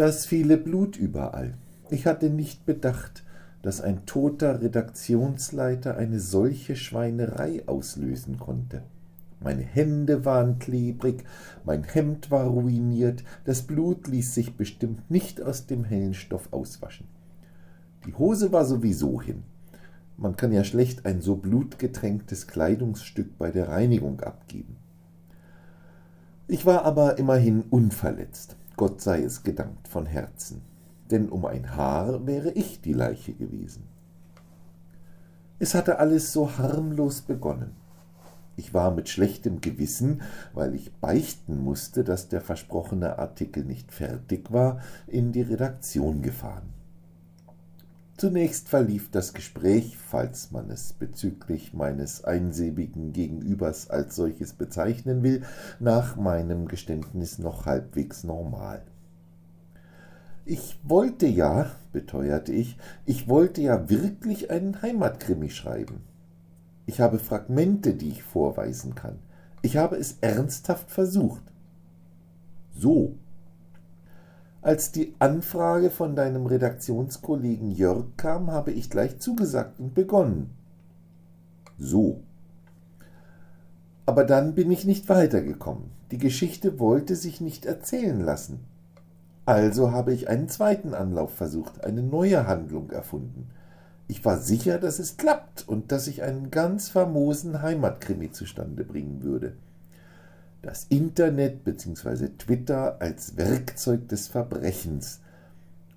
Das viele Blut überall. Ich hatte nicht bedacht, dass ein toter Redaktionsleiter eine solche Schweinerei auslösen konnte. Meine Hände waren klebrig, mein Hemd war ruiniert, das Blut ließ sich bestimmt nicht aus dem hellen Stoff auswaschen. Die Hose war sowieso hin. Man kann ja schlecht ein so blutgetränktes Kleidungsstück bei der Reinigung abgeben. Ich war aber immerhin unverletzt, Gott sei es gedankt von Herzen, denn um ein Haar wäre ich die Leiche gewesen. Es hatte alles so harmlos begonnen. Ich war mit schlechtem Gewissen, weil ich beichten musste, dass der versprochene Artikel nicht fertig war, in die Redaktion gefahren. Zunächst verlief das Gespräch, falls man es bezüglich meines einsilbigen Gegenübers als solches bezeichnen will, nach meinem Geständnis noch halbwegs normal. Ich wollte ja, beteuerte ich, ich wollte ja wirklich einen Heimatkrimi schreiben. Ich habe Fragmente, die ich vorweisen kann. Ich habe es ernsthaft versucht. So, als die Anfrage von deinem Redaktionskollegen Jörg kam, habe ich gleich zugesagt und begonnen. So. Aber dann bin ich nicht weitergekommen. Die Geschichte wollte sich nicht erzählen lassen. Also habe ich einen zweiten Anlauf versucht, eine neue Handlung erfunden. Ich war sicher, dass es klappt und dass ich einen ganz famosen Heimatkrimi zustande bringen würde das Internet bzw. Twitter als Werkzeug des Verbrechens.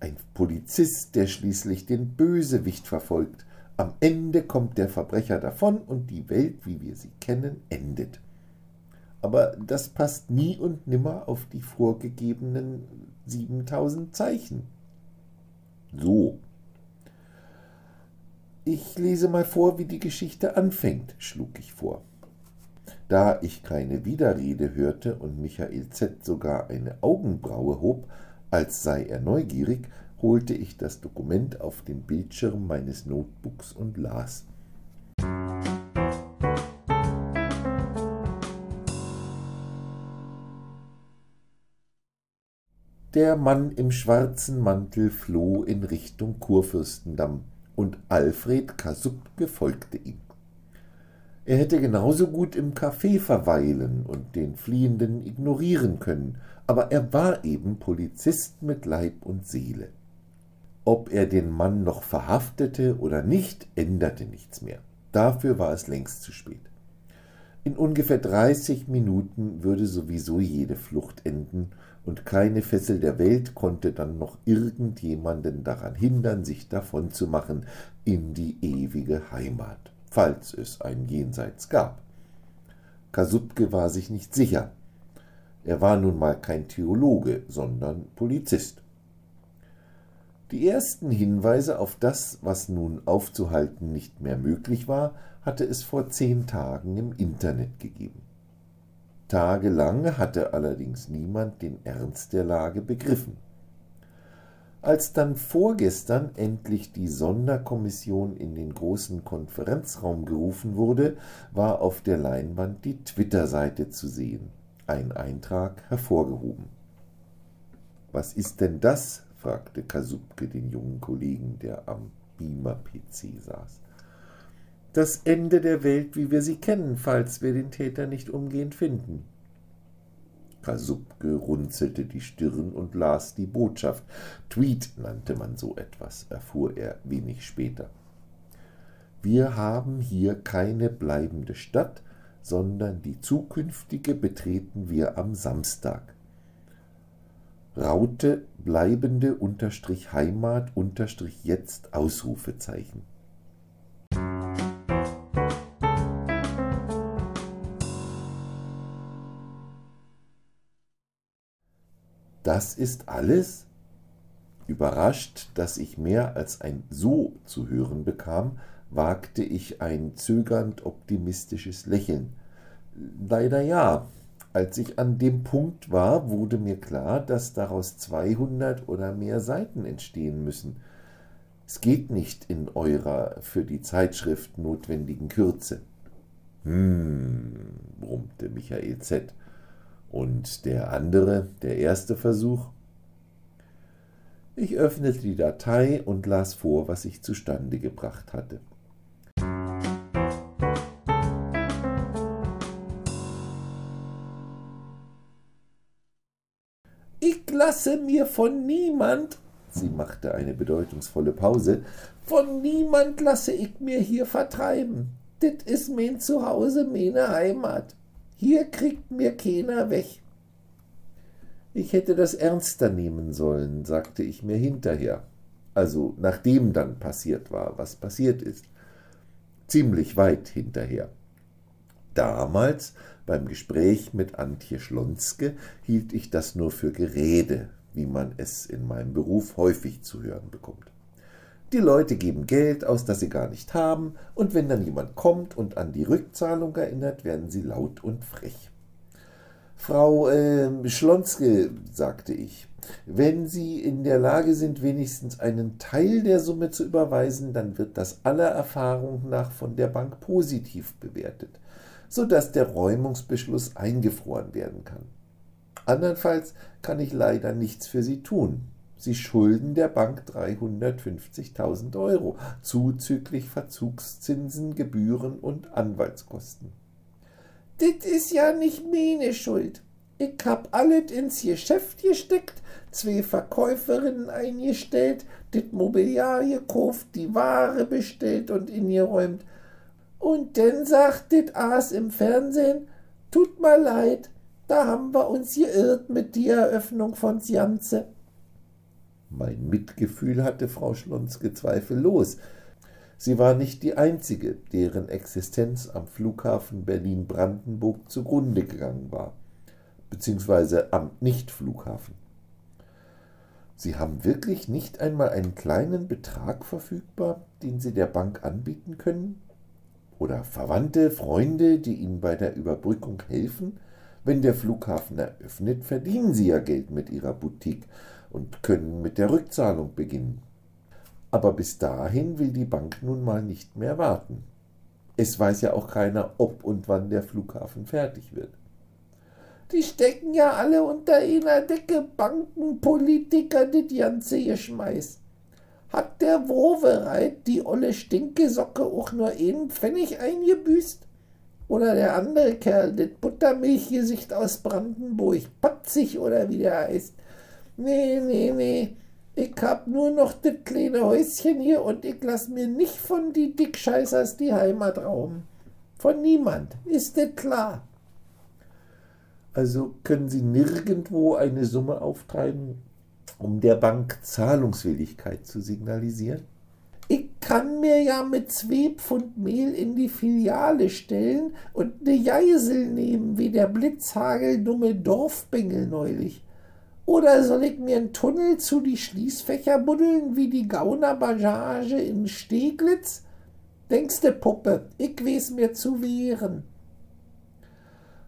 Ein Polizist, der schließlich den Bösewicht verfolgt. Am Ende kommt der Verbrecher davon und die Welt, wie wir sie kennen, endet. Aber das passt nie und nimmer auf die vorgegebenen 7000 Zeichen. So. Ich lese mal vor, wie die Geschichte anfängt, schlug ich vor. Da ich keine Widerrede hörte und Michael Z. sogar eine Augenbraue hob, als sei er neugierig, holte ich das Dokument auf den Bildschirm meines Notebooks und las. Der Mann im schwarzen Mantel floh in Richtung Kurfürstendamm, und Alfred Kasubke folgte ihm. Er hätte genauso gut im Café verweilen und den Fliehenden ignorieren können, aber er war eben Polizist mit Leib und Seele. Ob er den Mann noch verhaftete oder nicht, änderte nichts mehr. Dafür war es längst zu spät. In ungefähr dreißig Minuten würde sowieso jede Flucht enden, und keine Fessel der Welt konnte dann noch irgendjemanden daran hindern, sich davonzumachen in die ewige Heimat falls es ein Jenseits gab. Kasubke war sich nicht sicher. Er war nun mal kein Theologe, sondern Polizist. Die ersten Hinweise auf das, was nun aufzuhalten nicht mehr möglich war, hatte es vor zehn Tagen im Internet gegeben. Tagelang hatte allerdings niemand den Ernst der Lage begriffen. Als dann vorgestern endlich die Sonderkommission in den großen Konferenzraum gerufen wurde, war auf der Leinwand die Twitter-Seite zu sehen, ein Eintrag hervorgehoben. Was ist denn das? fragte Kasubke den jungen Kollegen, der am Beamer-PC saß. Das Ende der Welt, wie wir sie kennen, falls wir den Täter nicht umgehend finden. Kasubke runzelte die Stirn und las die Botschaft. Tweet nannte man so etwas, erfuhr er wenig später. Wir haben hier keine bleibende Stadt, sondern die zukünftige betreten wir am Samstag. Raute bleibende unterstrich Heimat unterstrich jetzt Ausrufezeichen. Das ist alles? Überrascht, dass ich mehr als ein So zu hören bekam, wagte ich ein zögernd optimistisches Lächeln. Leider ja. Als ich an dem Punkt war, wurde mir klar, dass daraus 200 oder mehr Seiten entstehen müssen. Es geht nicht in eurer für die Zeitschrift notwendigen Kürze. Hm, brummte Michael Z. Und der andere, der erste Versuch? Ich öffnete die Datei und las vor, was ich zustande gebracht hatte. Ich lasse mir von niemand, sie machte eine bedeutungsvolle Pause, von niemand lasse ich mir hier vertreiben. Dit is mein Zuhause, meine Heimat. Hier kriegt mir keiner weg. Ich hätte das ernster nehmen sollen, sagte ich mir hinterher, also nachdem dann passiert war, was passiert ist. Ziemlich weit hinterher. Damals, beim Gespräch mit Antje Schlonske, hielt ich das nur für Gerede, wie man es in meinem Beruf häufig zu hören bekommt. Die Leute geben Geld aus, das sie gar nicht haben, und wenn dann jemand kommt und an die Rückzahlung erinnert, werden sie laut und frech. Frau äh, Schlonske, sagte ich, wenn Sie in der Lage sind, wenigstens einen Teil der Summe zu überweisen, dann wird das aller Erfahrung nach von der Bank positiv bewertet, so dass der Räumungsbeschluss eingefroren werden kann. Andernfalls kann ich leider nichts für Sie tun. Sie schulden der Bank 350.000 Euro, zuzüglich Verzugszinsen, Gebühren und Anwaltskosten. Dit is ja nicht meine Schuld. Ich hab alles ins Geschäft gesteckt, zwei Verkäuferinnen eingestellt, dit Mobiliar gekauft, die Ware bestellt und ingeräumt. Und denn sagt dit Aas im Fernsehen, tut mal leid, da haben wir uns geirrt mit die Eröffnung von Janze. Mein Mitgefühl hatte Frau Schlonske zweifellos, Sie war nicht die einzige, deren Existenz am Flughafen Berlin-Brandenburg zugrunde gegangen war, beziehungsweise am Nichtflughafen. Sie haben wirklich nicht einmal einen kleinen Betrag verfügbar, den Sie der Bank anbieten können? Oder Verwandte, Freunde, die Ihnen bei der Überbrückung helfen? Wenn der Flughafen eröffnet, verdienen Sie ja Geld mit Ihrer Boutique und können mit der Rückzahlung beginnen. Aber bis dahin will die Bank nun mal nicht mehr warten. Es weiß ja auch keiner, ob und wann der Flughafen fertig wird. Die stecken ja alle unter einer Decke, Banken, Politiker, das ganze Geschmeiß. Hat der Wovereit, die olle Stinkesocke, auch nur einen Pfennig eingebüßt? Oder der andere Kerl, das Buttermilchgesicht aus Brandenburg, Patzig oder wie der heißt? Nee, nee, nee. Ich hab nur noch das kleine Häuschen hier und ich lass mir nicht von die Dickscheißers die Heimat rauben. Von niemand. Ist das klar? Also können Sie nirgendwo eine Summe auftreiben, um der Bank Zahlungswilligkeit zu signalisieren? Ich kann mir ja mit zwei Pfund Mehl in die Filiale stellen und ne Geisel nehmen, wie der blitzhageldumme Dorfbengel neulich. Oder soll ich mir einen Tunnel zu die Schließfächer buddeln, wie die Gauner-Bagage in Steglitz? Denkste, Puppe, ich weiß mir zu wehren.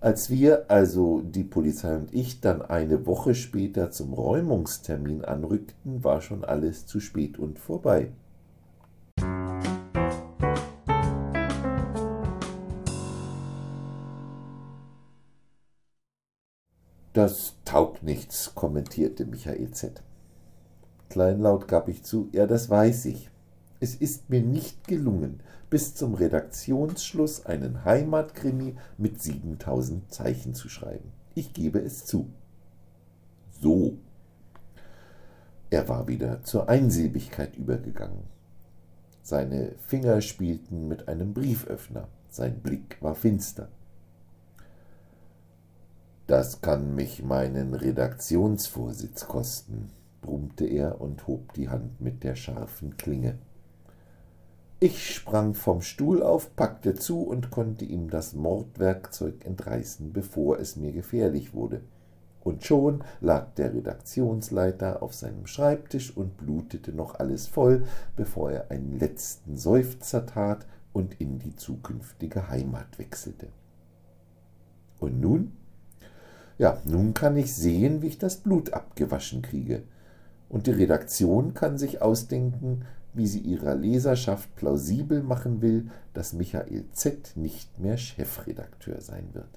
Als wir, also die Polizei und ich, dann eine Woche später zum Räumungstermin anrückten, war schon alles zu spät und vorbei. Das nichts, kommentierte Michael Z. Kleinlaut gab ich zu, ja, das weiß ich. Es ist mir nicht gelungen, bis zum Redaktionsschluss einen Heimatkrimi mit 7000 Zeichen zu schreiben. Ich gebe es zu. So. Er war wieder zur Einsilbigkeit übergegangen. Seine Finger spielten mit einem Brieföffner. Sein Blick war finster. Das kann mich meinen Redaktionsvorsitz kosten, brummte er und hob die Hand mit der scharfen Klinge. Ich sprang vom Stuhl auf, packte zu und konnte ihm das Mordwerkzeug entreißen, bevor es mir gefährlich wurde. Und schon lag der Redaktionsleiter auf seinem Schreibtisch und blutete noch alles voll, bevor er einen letzten Seufzer tat und in die zukünftige Heimat wechselte. Und nun? Ja, nun kann ich sehen, wie ich das Blut abgewaschen kriege. Und die Redaktion kann sich ausdenken, wie sie ihrer Leserschaft plausibel machen will, dass Michael Z. nicht mehr Chefredakteur sein wird.